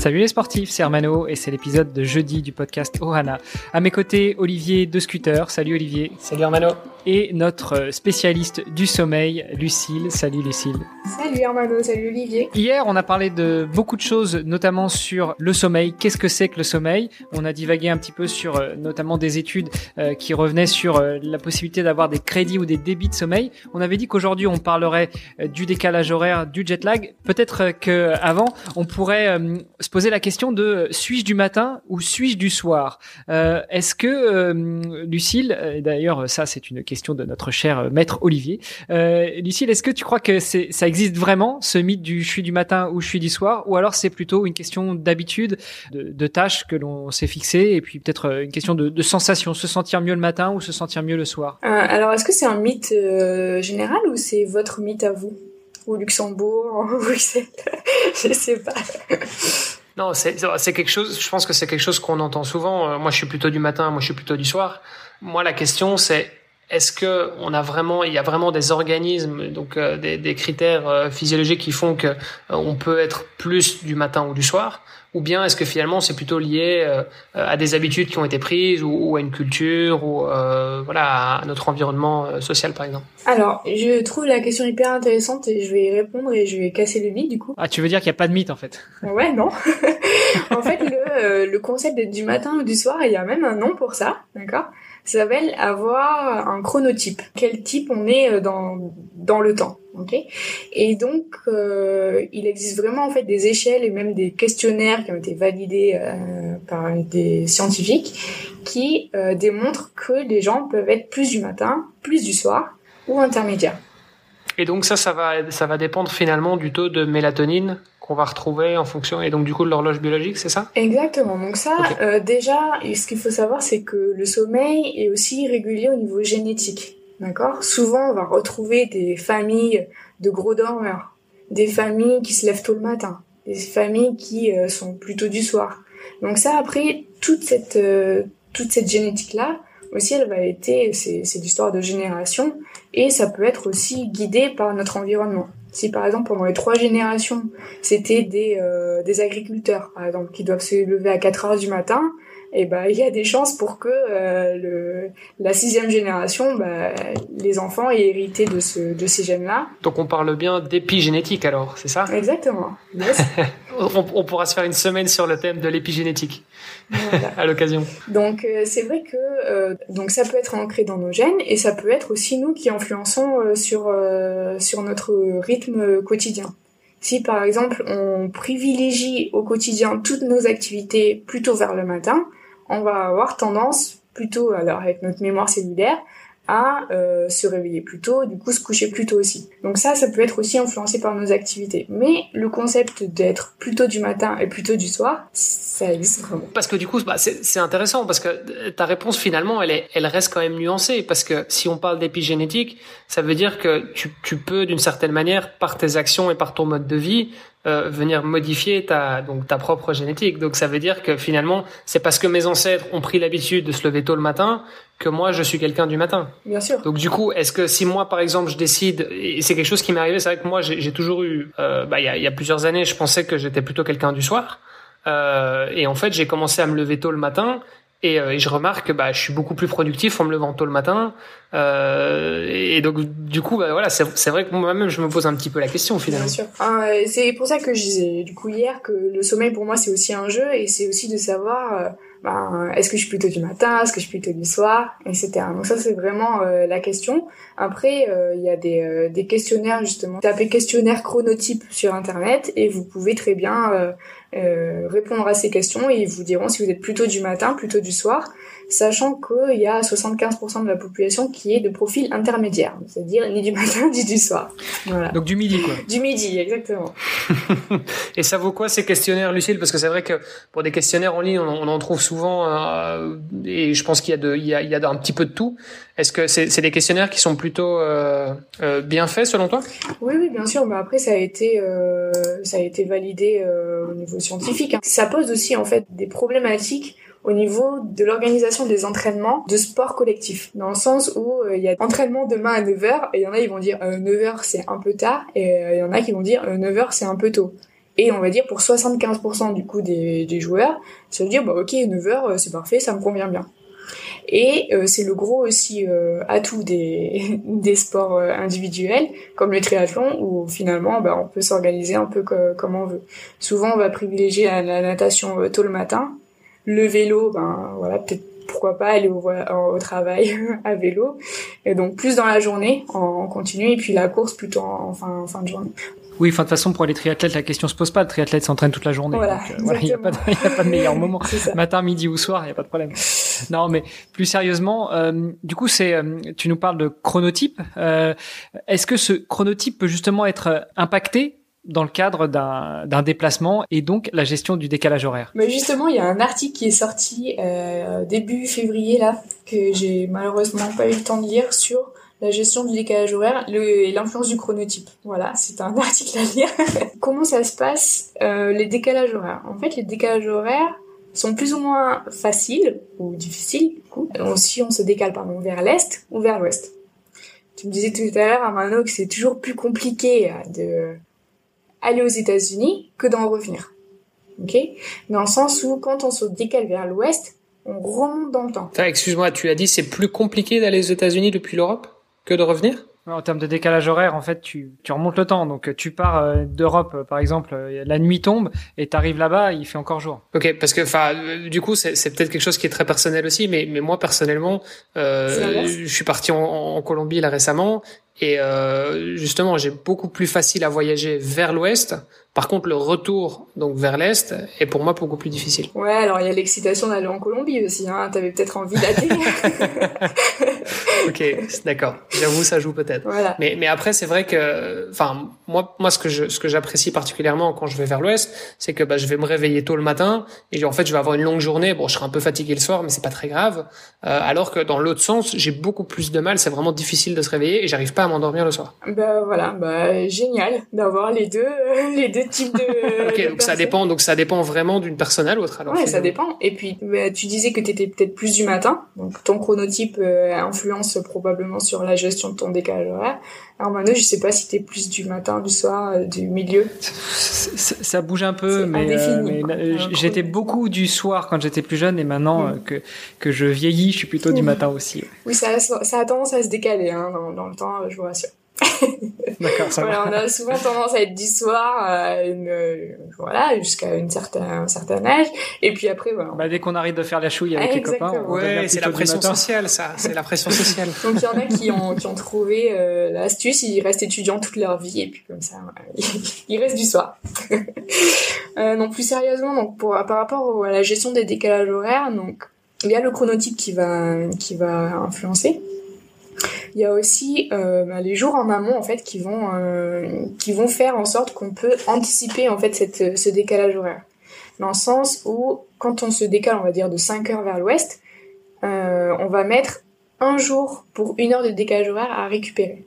Salut les sportifs, c'est Hermano et c'est l'épisode de jeudi du podcast Ohana. À mes côtés, Olivier de Scooter. Salut Olivier. Salut Hermano et notre spécialiste du sommeil, Lucille. Salut Lucille. Salut Armando, salut Olivier. Hier, on a parlé de beaucoup de choses, notamment sur le sommeil. Qu'est-ce que c'est que le sommeil? On a divagué un petit peu sur euh, notamment des études euh, qui revenaient sur euh, la possibilité d'avoir des crédits ou des débits de sommeil. On avait dit qu'aujourd'hui, on parlerait du décalage horaire, du jet lag. Peut-être qu'avant, on pourrait se poser la question de suis-je du matin ou suis-je du soir? Est-ce que Lucille, d'ailleurs, ça c'est une question de notre cher euh, maître Olivier. Euh, Lucille, est-ce que tu crois que ça existe vraiment, ce mythe du je suis du matin ou je suis du soir, ou alors c'est plutôt une question d'habitude, de, de tâches que l'on s'est fixées, et puis peut-être euh, une question de, sensation, se sentir mieux le matin ou se sentir mieux le soir? Euh, Alors, est-ce que c'est un mythe euh, général ou c'est votre mythe à vous? Au Luxembourg, au Bruxelles? Je sais pas. Non, c'est, quelque chose, je pense que c'est quelque chose qu'on entend souvent. Moi, je suis plutôt du matin, moi, je suis plutôt du soir. Moi, la question, c'est est-ce que on a vraiment, il y a vraiment des organismes, donc euh, des, des, critères euh, physiologiques qui font que euh, on peut être plus du matin ou du soir, ou bien est-ce que finalement c'est plutôt lié à des habitudes qui ont été prises ou, ou à une culture ou voilà à notre environnement social par exemple? Alors, je trouve la question hyper intéressante et je vais y répondre et je vais casser le mythe du coup. Ah, tu veux dire qu'il n'y a pas de mythe en fait? Ouais, non. en fait, le, le concept d'être du matin ou du soir, il y a même un nom pour ça, d'accord? Ça s'appelle avoir un chronotype. Quel type on est euh, dans, dans le temps. ok? Et donc, euh, il existe vraiment en fait des échelles et même des questionnaires qui ont été validés euh, par des scientifiques qui euh, démontrent que les gens peuvent être plus du matin, plus du soir ou intermédiaire. Et donc ça, ça va, ça va dépendre finalement du taux de mélatonine qu'on va retrouver en fonction et donc du coup de l'horloge biologique, c'est ça? Exactement. Donc ça, okay. euh, déjà, ce qu'il faut savoir, c'est que le sommeil est aussi régulier au niveau génétique. D'accord? Souvent, on va retrouver des familles de gros dormeurs, des familles qui se lèvent tôt le matin, des familles qui euh, sont plutôt du soir. Donc ça, après, toute cette euh, toute cette génétique là, aussi, elle va être, c'est l'histoire de génération, et ça peut être aussi guidé par notre environnement. Si par exemple pendant les trois générations, c'était des, euh, des agriculteurs, par exemple, qui doivent se lever à 4 heures du matin, et ben il y a des chances pour que euh, le, la sixième génération, bah, les enfants aient hérité de, ce, de ces gènes-là. Donc on parle bien d'épigénétique alors, c'est ça? Exactement. Yes. on, on, pourra se faire une semaine sur le thème de l'épigénétique voilà. à l'occasion. Donc euh, c'est vrai que euh, donc ça peut être ancré dans nos gènes et ça peut être aussi nous qui influençons euh, sur sur notre rythme quotidien. Si par exemple on privilégie au quotidien toutes nos activités plutôt vers le matin, on va avoir tendance plutôt, alors avec notre mémoire cellulaire, à euh, se réveiller plus tôt, du coup se coucher plus tôt aussi. Donc ça, ça peut être aussi influencé par nos activités. Mais le concept d'être plutôt du matin et plutôt du soir, ça existe vraiment. Parce que du coup, bah, c'est intéressant parce que ta réponse finalement, elle, est, elle reste quand même nuancée parce que si on parle d'épigénétique, ça veut dire que tu peux d'une certaine manière, par tes actions et par ton mode de vie, euh, venir modifier ta donc ta propre génétique. Donc ça veut dire que finalement, c'est parce que mes ancêtres ont pris l'habitude de se lever tôt le matin que moi je suis quelqu'un du matin. Bien sûr. Donc du coup, est-ce que si moi par exemple je décide et c'est quelque chose qui m'est arrivé, c'est vrai que moi j'ai toujours eu euh, bah il y a, y a plusieurs années, je pensais que j'étais plutôt quelqu'un du soir. Euh, et en fait, j'ai commencé à me lever tôt le matin et, euh, et, je remarque que bah, je suis beaucoup plus productif en me levant tôt le matin. Euh, et donc, du coup, bah, voilà, c'est vrai que moi-même, je me pose un petit peu la question finalement. Bien sûr. Ah, c'est pour ça que je disais du coup hier que le sommeil pour moi c'est aussi un jeu et c'est aussi de savoir euh, ben, est-ce que je suis plutôt du matin, est-ce que je suis plutôt du soir, etc. Donc ça c'est vraiment euh, la question. Après, euh, il y a des, des questionnaires justement. Tapez questionnaire chronotype sur internet et vous pouvez très bien répondre à ces questions et ils vous diront si vous êtes plutôt du matin, plutôt du soir. sachant qu'il y a 75% de la population qui est de profil intermédiaire, c'est-à-dire ni du matin ni du soir. Voilà. Donc du midi, quoi. Du midi, exactement. Et ça vaut quoi ces questionnaires, Lucille? Parce que c'est vrai que pour des questionnaires en ligne, on, on en trouve souvent, euh, et je pense qu'il y a de, il y a, il y a un petit peu de tout. Est-ce que c'est des questionnaires qui sont plutôt euh, euh, bien faits selon toi? Oui, bien sûr. Mais après, ça a été, euh, ça a été validé au niveau scientifique. hein. Ça pose aussi en fait des problématiques au niveau de l'organisation des entraînements de sport collectif. Dans le sens où il y a entraînement demain à 9h et il y en a ils vont dire euh, 9h c'est un peu tard et il y en a qui vont dire 9h c'est un peu tôt. Et on va dire pour 75% du coup des, des joueurs, veut dire bah ok 9h c'est parfait, ça me convient bien. Et euh, c'est le gros aussi euh, atout des, des sports euh, individuels, comme le triathlon, où finalement bah, on peut s'organiser un peu co- comme on veut. Souvent on va privilégier la, la natation euh, tôt le matin, le vélo, ben voilà peut-être pourquoi pas aller au, au travail à vélo, et donc plus dans la journée en, en continu, et puis la course plutôt en, en fin, en fin de journée. Oui, enfin de toute façon pour les triathlètes la question se pose pas. Le triathlète s'entraîne toute la journée. Voilà, euh, voilà, il n'y a, a pas de meilleur moment. Matin, midi ou soir, il n'y a pas de problème. Non, mais plus sérieusement, euh, du coup, c'est, euh, tu nous parles de chronotype. Euh, Est-ce que ce chronotype peut justement être impacté dans le cadre d'un déplacement et donc la gestion du décalage horaire? Mais justement, il y a un article qui est sorti début février là que j'ai malheureusement pas eu le temps de lire sur la gestion du décalage horaire et l'influence du chronotype. Voilà, c'est un article à lire. Comment ça se passe les décalages horaires? En fait, les décalages horaires sont plus ou moins faciles ou difficiles du coup, euh, si on se décale pardon vers l'est ou vers l'ouest. Tu me disais tout à l'heure, Armano, que c'est toujours plus compliqué euh, de aller aux États-Unis que d'en revenir. Ok? Dans le sens où quand on se décale vers l'ouest, on remonte dans le temps. Excuse-moi, tu as dit c'est plus compliqué d'aller aux États-Unis depuis l'Europe que de revenir? En termes de décalage horaire, en fait, tu, tu remontes le temps. Donc, tu pars euh, d'Europe, euh, par exemple, euh, la nuit tombe et tu arrives là-bas, il fait encore jour. Ok, parce que enfin, du coup, c'est peut-être quelque chose qui est très personnel aussi, mais mais moi personnellement, euh, je suis parti en, en Colombie là récemment et euh, justement, j'ai beaucoup plus facile à voyager vers l'ouest. Par contre, le retour donc vers l'est est pour moi beaucoup plus difficile. Ouais, alors il y a l'excitation d'aller en Colombie aussi. Hein. T'avais peut-être envie d'aller. Ok, d'accord. J'avoue, ça joue peut-être. voilà. Mais, mais après, c'est vrai que, enfin, moi, moi, ce que je, ce que j'apprécie particulièrement quand je vais vers l'ouest, c'est que bah, je vais me réveiller tôt le matin et en fait, je vais avoir une longue journée. Bon, je serai un peu fatigué le soir, mais c'est pas très grave. Euh, alors que dans l'autre sens, j'ai beaucoup plus de mal. C'est vraiment difficile de se réveiller et j'arrive pas à m'endormir le soir. Bah voilà, bah génial d'avoir les deux, les deux types de. Ok, de donc ça dépend. Donc ça dépend vraiment d'une personne à l'autre. Alors Ouais, ça dépend. Et puis, bah, tu disais que tu étais peut-être plus du matin, donc ton chronotype euh, influence probablement sur la gestion de ton décalage horaire. Alors Manu, je sais pas si t'es plus du matin, du soir, euh, du milieu. Ça, bouge un peu, mais, euh, mais, euh, Un j'étais beaucoup du soir quand j'étais plus jeune et maintenant Mm. euh, que, que je vieillis, je suis plutôt du Mm. matin aussi. Oui, ça, ça a tendance à se décaler hein, dans, dans le temps, je vous rassure. D'accord, ça Voilà, va. on a souvent tendance à être du soir, à une, euh, voilà, jusqu'à une certaine, un certain âge. Et puis après, voilà. Bah, dès qu'on arrête de faire la chouille avec Ah, les copains, on Ouais, c'est la pression matin. sociale, ça. C'est la pression sociale. Donc il y en a qui ont, qui ont trouvé euh, l'astuce, ils restent étudiants toute leur vie et puis comme ça, ils restent du soir. euh, non, plus sérieusement, donc pour, par rapport à la gestion des décalages horaires, donc il y a le chronotype qui va, qui va influencer. Il y a aussi euh, bah, les jours en amont en fait qui vont, euh, qui vont faire en sorte qu'on peut anticiper en fait cette, ce décalage horaire. Dans le sens où quand on se décale, on va dire de 5 heures vers l'ouest, euh, on va mettre un jour pour une heure de décalage horaire à récupérer.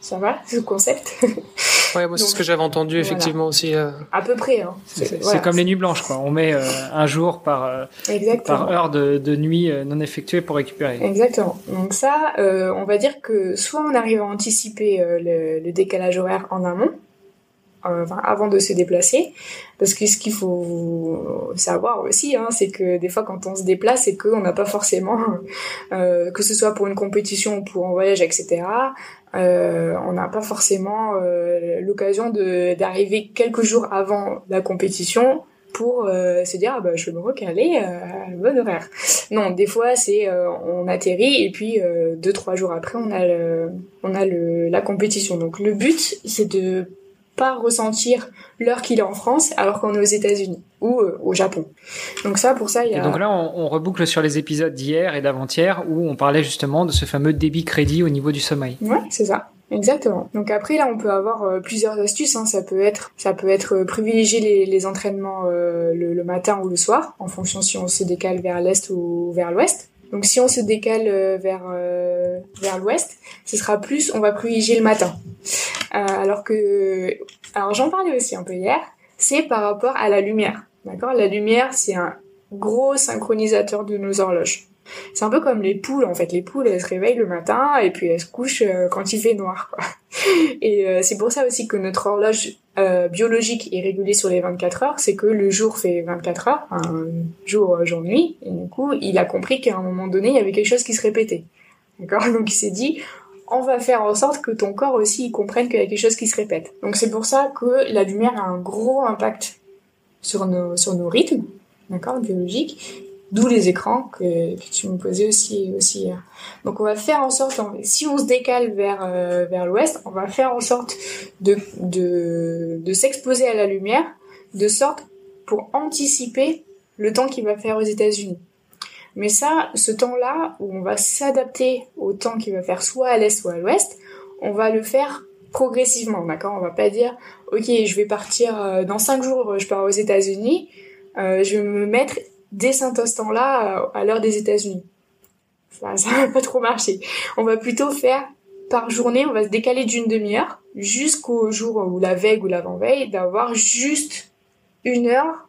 Ça va, ce concept? Ouais, moi, c'est ce que j'avais entendu voilà. effectivement aussi. euh. À peu près. Hein. C'est voilà. comme les nuits blanches, quoi. On met euh, un jour par, euh, par heure de, de nuit euh, non effectuée pour récupérer. Exactement. Donc ça, euh, on va dire que soit on arrive à anticiper euh, le, le décalage horaire en amont, euh, enfin, avant de se déplacer, parce que ce qu'il faut savoir aussi, hein, c'est que des fois quand on se déplace, c'est qu'on n'a pas forcément, euh, que ce soit pour une compétition ou pour un voyage, etc. euh, on n'a pas forcément euh, l'occasion d'arriver quelques jours avant la compétition pour euh, se dire ah bah je vais me recaler euh, à le bon horaire. Non, des fois c'est euh, on atterrit et puis euh, deux trois jours après on a le, on a le, la compétition. Donc le but c'est de pas ressentir l'heure qu'il est en France alors qu'on est aux États-Unis. ou euh, au Japon. Donc ça, pour ça, il y a. Et donc là, on, on reboucle sur les épisodes d'hier et d'avant-hier où on parlait justement de ce fameux débit crédit au niveau du sommeil. Ouais, c'est ça. Exactement. Donc après là, on peut avoir euh, plusieurs astuces. Hein. Ça peut être, ça peut être euh, privilégier les, les entraînements le, le, matin ou le soir, en fonction si on se décale vers l'est ou vers l'ouest. Donc si on se décale vers vers l'ouest, ce sera plus, on va privilégier le matin. Alors que, alors j'en parlais aussi un peu hier c'est par rapport à la lumière. D'accord? La lumière, c'est un gros synchronisateur de nos horloges. C'est un peu comme les poules, en fait. Les poules, elles se réveillent le matin et puis elles se couchent euh, quand il fait noir. Quoi. Et euh, c'est pour ça aussi que notre horloge euh, biologique est régulée sur les 24 heures. C'est que le jour fait 24 heures, un jour, jour, nuit. Et du coup, il a compris qu'à un moment donné, il y avait quelque chose qui se répétait. D'accord? Donc il s'est dit, on va faire en sorte que ton corps aussi comprenne qu'il y a quelque chose qui se répète. Donc c'est pour ça que la lumière a un gros impact sur nos, sur nos rythmes, d'accord, biologiques, d'où les écrans que, tu me posais aussi, aussi. Donc on va faire en sorte, si on se décale vers, euh, vers l'ouest, on va faire en sorte de, de, de s'exposer à la lumière, de sorte pour anticiper le temps qu'il va faire aux États-Unis. Mais ça, ce temps-là, où on va s'adapter au temps qu'il va faire soit à l'est, soit à l'ouest, on va le faire progressivement, d'accord? On va pas dire, ok, je vais partir euh, dans cinq jours, je pars aux États-Unis, euh, je vais me mettre dès cet instant-là euh, à l'heure des États-Unis. Ça, ça va pas trop marcher. On va plutôt faire par journée, on va se décaler d'une demi-heure jusqu'au jour ou la veille ou l'avant-veille d'avoir juste une heure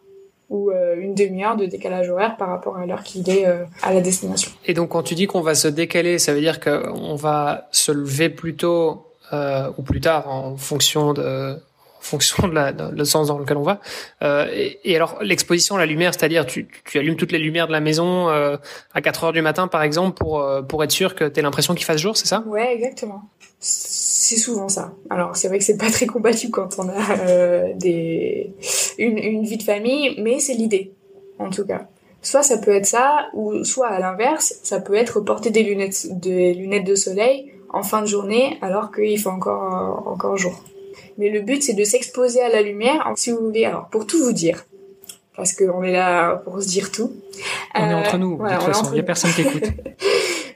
ou euh, une demi-heure de décalage horaire par rapport à l'heure qu'il est euh, à la destination. Et donc quand tu dis qu'on va se décaler, ça veut dire qu'on va se lever plus tôt euh, ou plus tard en fonction de en fonction de la sens dans lequel on va. Euh, et, alors l'exposition à la lumière, c'est-à-dire tu, allumes toutes les lumières de la maison euh, à 4 heures du matin par exemple pour pour être sûr que tu aies l'impression qu'il fasse jour, c'est ça? Ouais, exactement c'est souvent ça. Alors c'est vrai que c'est pas très compatible quand on a euh, des une, une vie de famille, mais c'est l'idée en tout cas. Soit ça peut être ça, ou soit à l'inverse, ça peut être porter des lunettes, des lunettes de soleil en fin de journée alors qu'il fait encore encore jour. Mais le but c'est de s'exposer à la lumière, si vous voulez. Alors pour tout vous dire, parce qu'on est là pour se dire tout. On est entre nous, de toute façon, il n'y a personne qui écoute.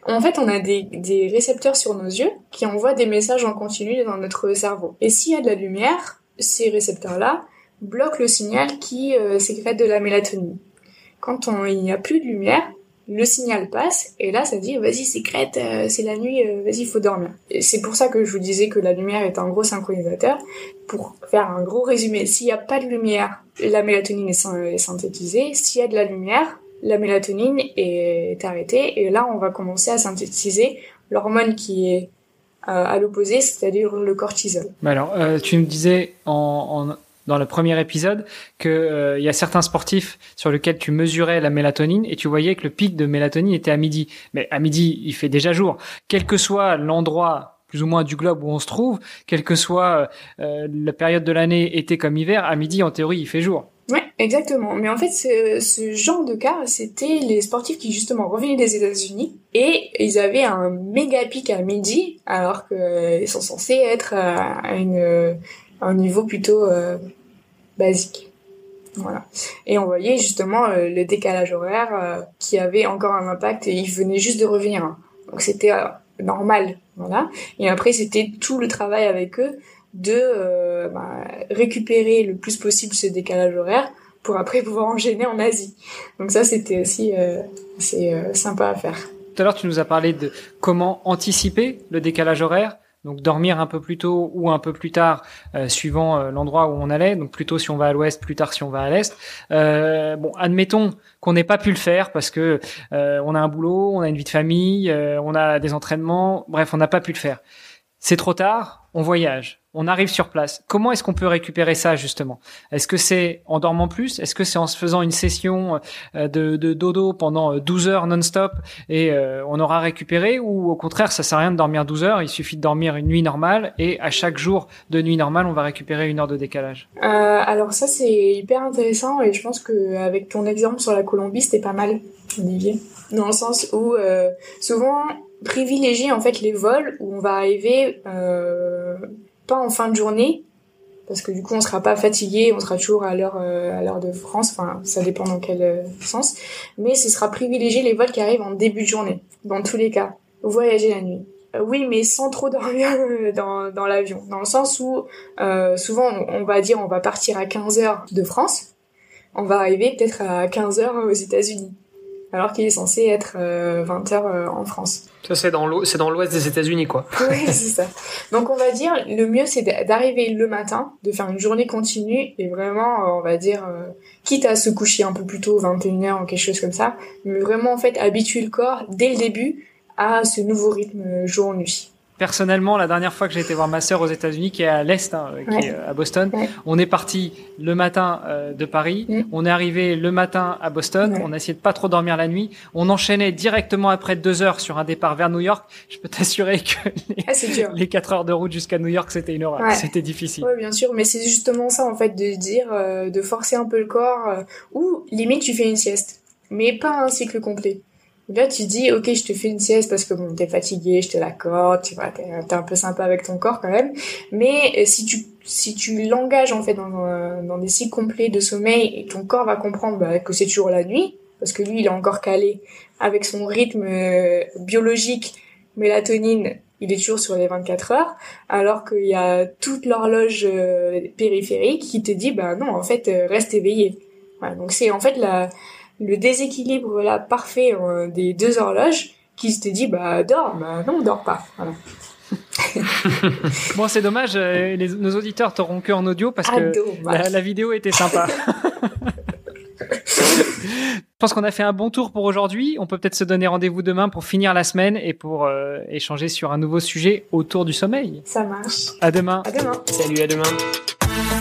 En fait, on a des, des, récepteurs sur nos yeux qui envoient des messages en continu dans notre cerveau. Et s'il y a de la lumière, ces récepteurs-là bloquent le signal qui euh, sécrète de la mélatonine. Quand on, il n'y a plus de lumière, le signal passe et là ça dit vas-y sécrète euh, c'est la nuit euh, vas-y faut dormir. C'est pour ça que je vous disais que la lumière est un gros synchronisateur pour faire un gros résumé. S'il n'y a pas de lumière la mélatonine est synthétisée. S'il y a de la lumière la mélatonine est arrêtée. Et là on va commencer à synthétiser l'hormone qui est euh, à l'opposé, c'est-à-dire le cortisol. alors, tu me disais en, dans le premier épisode que euh, y a certains sportifs sur lesquels tu mesurais la mélatonine et tu voyais que le pic de mélatonine était à midi. Mais à midi, il fait déjà jour. Quel que soit l'endroit plus ou moins du globe où on se trouve, quelle que soit la période de l'année, été comme hiver, à midi, en théorie, il fait jour. Ouais, exactement. Mais en fait, ce, genre de cas, c'était les sportifs qui justement revenaient des États-Unis et ils avaient un méga pic à midi, alors qu'ils sont censés être à, un niveau plutôt euh, basique. Voilà. Et on voyait justement euh, le décalage horaire euh, qui avait encore un impact et ils venaient juste de revenir. Donc c'était normal, voilà. Et après c'était tout le travail avec eux de euh, bah, récupérer le plus possible ce décalage horaire pour après pouvoir enchaîner en Asie. Donc ça, c'était aussi euh, c'est euh, sympa à faire. Tout à l'heure, tu nous as parlé de comment anticiper le décalage horaire. Donc dormir un peu plus tôt ou un peu plus tard, suivant l'endroit où on allait. Donc plutôt si on va à l'ouest, plus tard si on va à l'est. bon, admettons qu'on n'ait pas pu le faire parce que on a un boulot, on a une vie de famille, on a des entraînements. Bref, on n'a pas pu le faire. C'est trop tard, on voyage on arrive sur place. Comment est-ce qu'on peut récupérer ça justement? Est-ce que c'est en dormant plus? Est-ce que c'est en se faisant une session euh, de, dodo pendant 12 euh, heures non-stop et euh, on aura récupéré Ou au contraire, ça sert à rien de dormir 12 heures, il suffit de dormir une nuit normale et à chaque jour de nuit normale, on va récupérer une heure de décalage? Euh, Alors ça, c'est hyper intéressant et je pense qu'avec ton exemple sur la Colombie, c'était pas mal, Olivier. Dans le sens où souvent privilégier en fait les vols où on va arriver... Euh, en fin de journée, parce que du coup on sera pas fatigué, on sera toujours à l'heure euh, à l'heure de France, enfin ça dépend dans quel euh, sens, mais ce sera privilégié les vols qui arrivent en début de journée, dans tous les cas. Voyager la nuit. Euh, oui, mais sans trop dormir dans, dans l'avion, dans le sens où souvent on, va dire on va partir à 15 heures de France, on va arriver peut-être à 15 heures aux États-Unis alors qu'il est censé être 20 euh, heures euh, en France. Ça, c'est dans l'ouest, des États-Unis, quoi. oui, c'est ça. Donc, on va dire, le mieux, c'est d'arriver le matin, de faire une journée continue et vraiment, euh, on va dire, quitte à se coucher un peu plus tôt, 21h ou quelque chose comme ça, mais vraiment, en fait, habituer le corps dès le début à ce nouveau rythme jour-nuit personnellement, la dernière fois que j'ai été voir ma sœur aux États-Unis, qui est à l'est, hein, qui est euh, à Boston, on est parti le matin euh, de Paris, on est arrivé le matin à Boston, on a essayé de pas trop dormir la nuit, on enchaînait directement après deux heures sur un départ vers New York. Je peux t'assurer que les, ah, quatre heures de route jusqu'à New York, c'était une horreur, c'était difficile. Oui, bien sûr, mais c'est justement ça en fait de dire, euh, de forcer un peu le corps, ou limite tu fais une sieste, mais pas un cycle complet. Là, tu dis, ok, je te fais une sieste parce que bon, t'es fatigué, je te l'accorde, tu vois, t'es un peu sympa avec ton corps quand même. Mais euh, si tu si tu l'engages en fait dans, euh, des cycles complets de sommeil ton corps va comprendre bah, que c'est toujours la nuit, parce que lui, il est encore calé avec son rythme euh, biologique, mélatonine, il est toujours sur les 24 heures, alors qu'il y a toute l'horloge périphérique qui te dit, bah non, en fait, reste éveillé. Voilà, donc c'est en fait la le déséquilibre là parfait euh, des deux horloges qui se dit bah dors bah non dors pas voilà. bon c'est dommage euh, les, nos auditeurs t'auront que en audio parce que la, vidéo était sympa Je pense qu'on a fait un bon tour pour aujourd'hui. On peut peut-être se donner rendez-vous demain pour finir la semaine et pour euh, échanger sur un nouveau sujet autour du sommeil. Ça marche. À demain. À demain. Salut, à demain